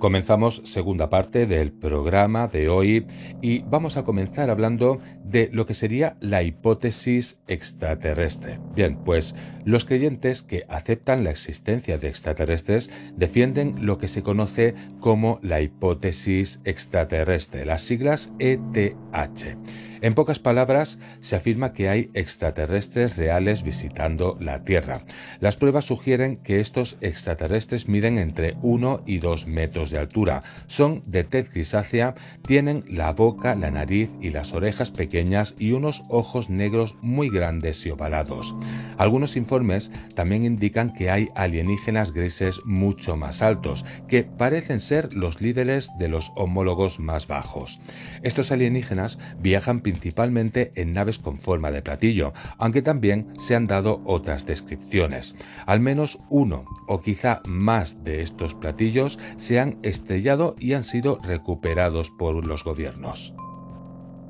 Comenzamos segunda parte del programa de hoy y vamos a comenzar hablando de lo que sería la hipótesis extraterrestre. Bien, pues los creyentes que aceptan la existencia de extraterrestres defienden lo que se conoce como la hipótesis extraterrestre, las siglas ETH. En pocas palabras, se afirma que hay extraterrestres reales visitando la Tierra. Las pruebas sugieren que estos extraterrestres miden entre 1 y 2 metros de altura, son de tez grisácea, tienen la boca, la nariz y las orejas pequeñas y unos ojos negros muy grandes y ovalados. Algunos informes también indican que hay alienígenas grises mucho más altos, que parecen ser los líderes de los homólogos más bajos. Estos alienígenas viajan principalmente en naves con forma de platillo, aunque también se han dado otras descripciones. Al menos uno o quizá más de estos platillos se han estrellado y han sido recuperados por los gobiernos.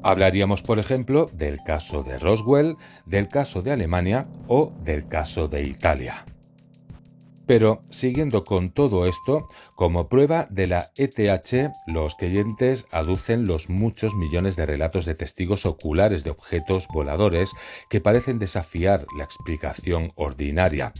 Hablaríamos, por ejemplo, del caso de Roswell, del caso de Alemania o del caso de Italia. Pero siguiendo con todo esto, como prueba de la ETH, los creyentes aducen los muchos millones de relatos de testigos oculares de objetos voladores que parecen desafiar la explicación ordinaria.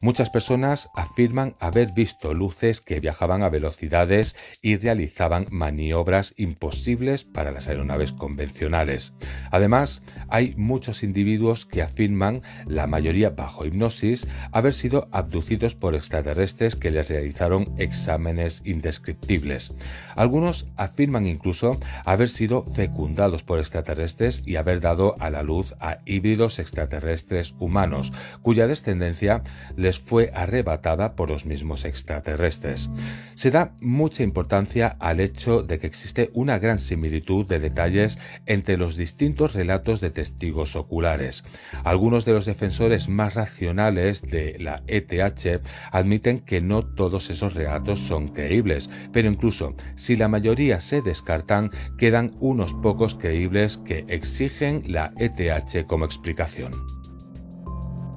Muchas personas afirman haber visto luces que viajaban a velocidades y realizaban maniobras imposibles para las aeronaves convencionales. Además, hay muchos individuos que afirman, la mayoría bajo hipnosis, haber sido abducidos por extraterrestres que les realizaron exámenes indescriptibles. Algunos afirman incluso haber sido fecundados por extraterrestres y haber dado a la luz a híbridos extraterrestres humanos, cuya descendencia les fue arrebatada por los mismos extraterrestres. Se da mucha importancia al hecho de que existe una gran similitud de detalles entre los distintos relatos de testigos oculares. Algunos de los defensores más racionales de la ETH admiten que no todos esos relatos son creíbles, pero incluso si la mayoría se descartan, quedan unos pocos creíbles que exigen la ETH como explicación.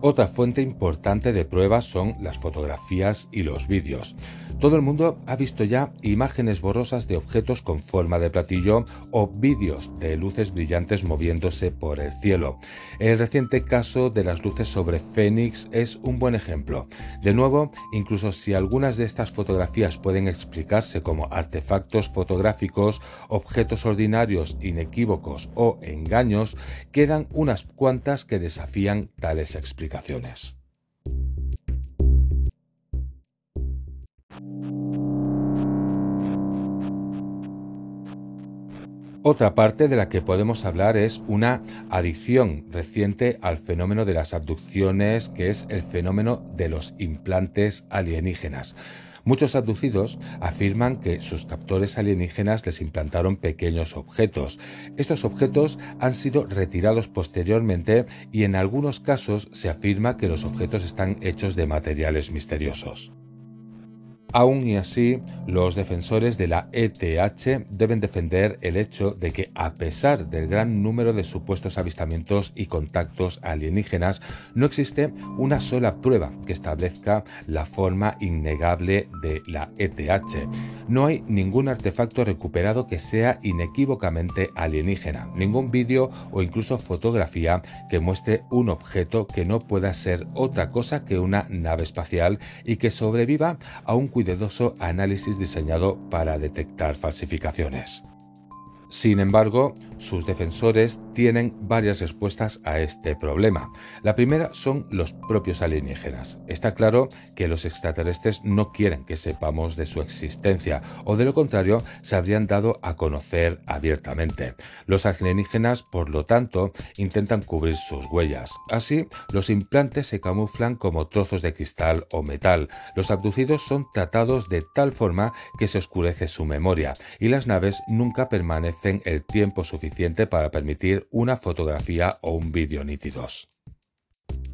Otra fuente importante de pruebas son las fotografías y los vídeos. Todo el mundo ha visto ya imágenes borrosas de objetos con forma de platillo o vídeos de luces brillantes moviéndose por el cielo. El reciente caso de las luces sobre Fénix es un buen ejemplo. De nuevo, incluso si algunas de estas fotografías pueden explicarse como artefactos fotográficos, objetos ordinarios, inequívocos o engaños, quedan unas cuantas que desafían tales explicaciones. Otra parte de la que podemos hablar es una adicción reciente al fenómeno de las abducciones, que es el fenómeno de los implantes alienígenas. Muchos abducidos afirman que sus captores alienígenas les implantaron pequeños objetos. Estos objetos han sido retirados posteriormente y en algunos casos se afirma que los objetos están hechos de materiales misteriosos. Aún y así, los defensores de la ETH deben defender el hecho de que, a pesar del gran número de supuestos avistamientos y contactos alienígenas, no existe una sola prueba que establezca la forma innegable de la ETH. No hay ningún artefacto recuperado que sea inequívocamente alienígena, ningún vídeo o incluso fotografía que muestre un objeto que no pueda ser otra cosa que una nave espacial y que sobreviva a un cuidadoso análisis diseñado para detectar falsificaciones. Sin embargo, sus defensores tienen varias respuestas a este problema. La primera son los propios alienígenas. Está claro que los extraterrestres no quieren que sepamos de su existencia, o de lo contrario, se habrían dado a conocer abiertamente. Los alienígenas, por lo tanto, intentan cubrir sus huellas. Así, los implantes se camuflan como trozos de cristal o metal. Los abducidos son tratados de tal forma que se oscurece su memoria, y las naves nunca permanecen el tiempo suficiente para permitir una fotografía o un vídeo nítidos.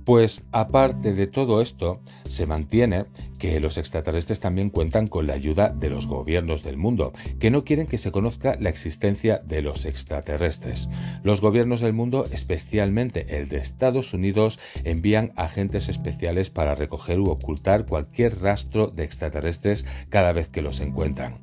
Pues aparte de todo esto, se mantiene que los extraterrestres también cuentan con la ayuda de los gobiernos del mundo, que no quieren que se conozca la existencia de los extraterrestres. Los gobiernos del mundo, especialmente el de Estados Unidos, envían agentes especiales para recoger u ocultar cualquier rastro de extraterrestres cada vez que los encuentran.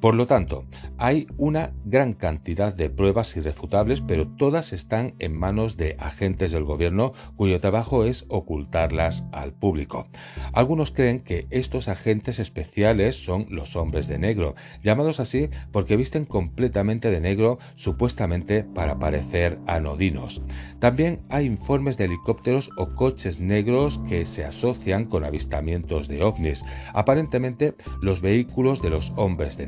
Por lo tanto, hay una gran cantidad de pruebas irrefutables, pero todas están en manos de agentes del gobierno cuyo trabajo es ocultarlas al público. Algunos creen que estos agentes especiales son los hombres de negro, llamados así porque visten completamente de negro supuestamente para parecer anodinos. También hay informes de helicópteros o coches negros que se asocian con avistamientos de ovnis, aparentemente los vehículos de los hombres de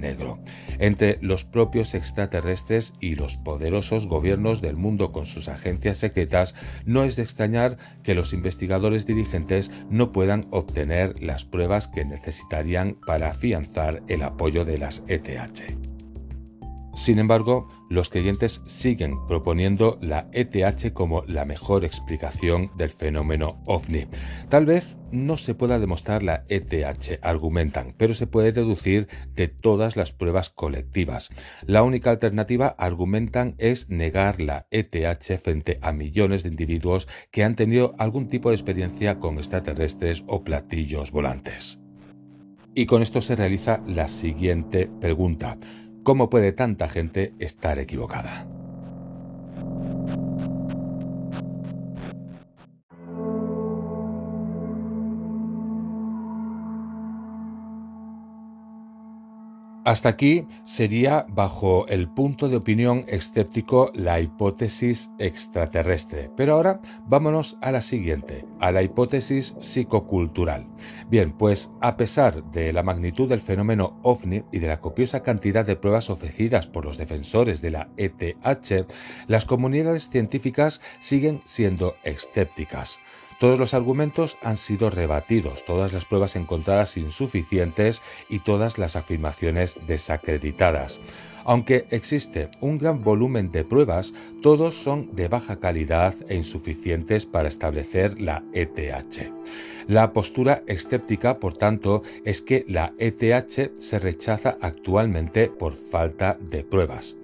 entre los propios extraterrestres y los poderosos gobiernos del mundo con sus agencias secretas, no es de extrañar que los investigadores dirigentes no puedan obtener las pruebas que necesitarían para afianzar el apoyo de las ETH. Sin embargo, los creyentes siguen proponiendo la ETH como la mejor explicación del fenómeno ovni. Tal vez no se pueda demostrar la ETH, argumentan, pero se puede deducir de todas las pruebas colectivas. La única alternativa, argumentan, es negar la ETH frente a millones de individuos que han tenido algún tipo de experiencia con extraterrestres o platillos volantes. Y con esto se realiza la siguiente pregunta. ¿Cómo puede tanta gente estar equivocada? Hasta aquí sería, bajo el punto de opinión escéptico, la hipótesis extraterrestre. Pero ahora vámonos a la siguiente, a la hipótesis psicocultural. Bien, pues a pesar de la magnitud del fenómeno ovni y de la copiosa cantidad de pruebas ofrecidas por los defensores de la ETH, las comunidades científicas siguen siendo escépticas. Todos los argumentos han sido rebatidos, todas las pruebas encontradas insuficientes y todas las afirmaciones desacreditadas. Aunque existe un gran volumen de pruebas, todos son de baja calidad e insuficientes para establecer la ETH. La postura escéptica, por tanto, es que la ETH se rechaza actualmente por falta de pruebas.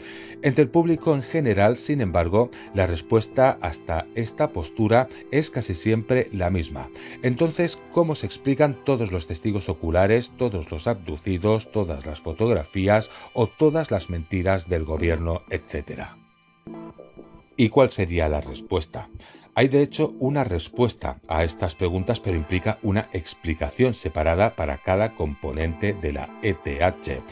Entre el público en general, sin embargo, la respuesta hasta esta postura es casi siempre la misma. Entonces, ¿cómo se explican todos los testigos oculares, todos los abducidos, todas las fotografías o todas las mentiras del gobierno, etcétera? ¿Y cuál sería la respuesta? Hay de hecho una respuesta a estas preguntas, pero implica una explicación separada para cada componente de la ETH.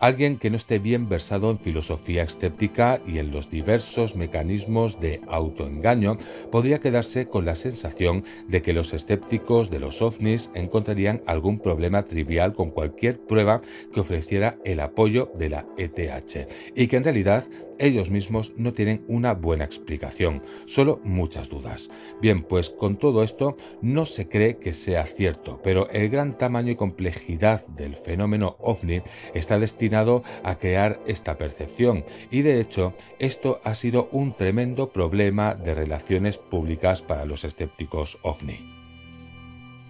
Alguien que no esté bien versado en filosofía escéptica y en los diversos mecanismos de autoengaño podría quedarse con la sensación de que los escépticos de los ovnis encontrarían algún problema trivial con cualquier prueba que ofreciera el apoyo de la ETH y que en realidad ellos mismos no tienen una buena explicación, solo muchas dudas. Bien, pues con todo esto no se cree que sea cierto, pero el gran tamaño y complejidad del fenómeno ovni está destinado a crear esta percepción y de hecho esto ha sido un tremendo problema de relaciones públicas para los escépticos ovni.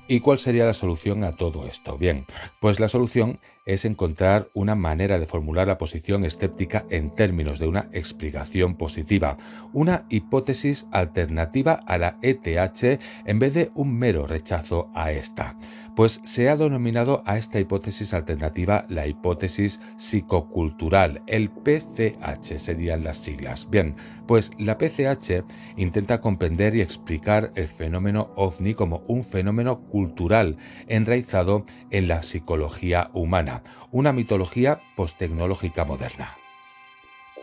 ¿Y cuál sería la solución a todo esto? Bien, pues la solución es encontrar una manera de formular la posición escéptica en términos de una explicación positiva, una hipótesis alternativa a la ETH en vez de un mero rechazo a esta pues se ha denominado a esta hipótesis alternativa la hipótesis psicocultural, el PCH serían las siglas. Bien, pues la PCH intenta comprender y explicar el fenómeno ovni como un fenómeno cultural enraizado en la psicología humana, una mitología posttecnológica moderna.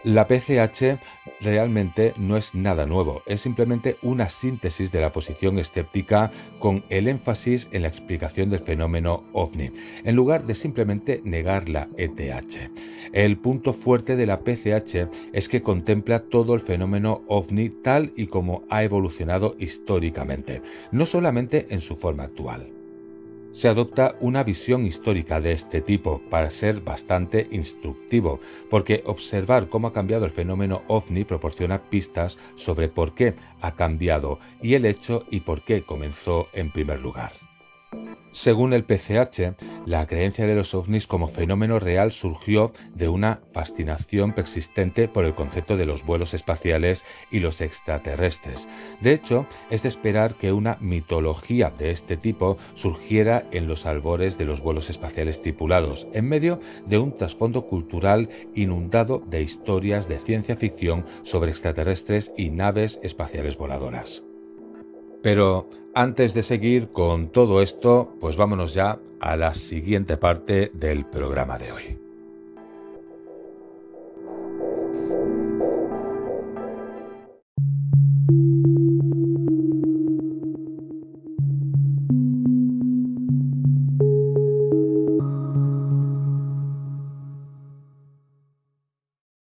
La PCH realmente no es nada nuevo, es simplemente una síntesis de la posición escéptica con el énfasis en la explicación del fenómeno ovni, en lugar de simplemente negar la ETH. El punto fuerte de la PCH es que contempla todo el fenómeno ovni tal y como ha evolucionado históricamente, no solamente en su forma actual. Se adopta una visión histórica de este tipo para ser bastante instructivo, porque observar cómo ha cambiado el fenómeno ovni proporciona pistas sobre por qué ha cambiado y el hecho y por qué comenzó en primer lugar. Según el PCH, la creencia de los ovnis como fenómeno real surgió de una fascinación persistente por el concepto de los vuelos espaciales y los extraterrestres. De hecho, es de esperar que una mitología de este tipo surgiera en los albores de los vuelos espaciales tripulados, en medio de un trasfondo cultural inundado de historias de ciencia ficción sobre extraterrestres y naves espaciales voladoras. Pero antes de seguir con todo esto, pues vámonos ya a la siguiente parte del programa de hoy.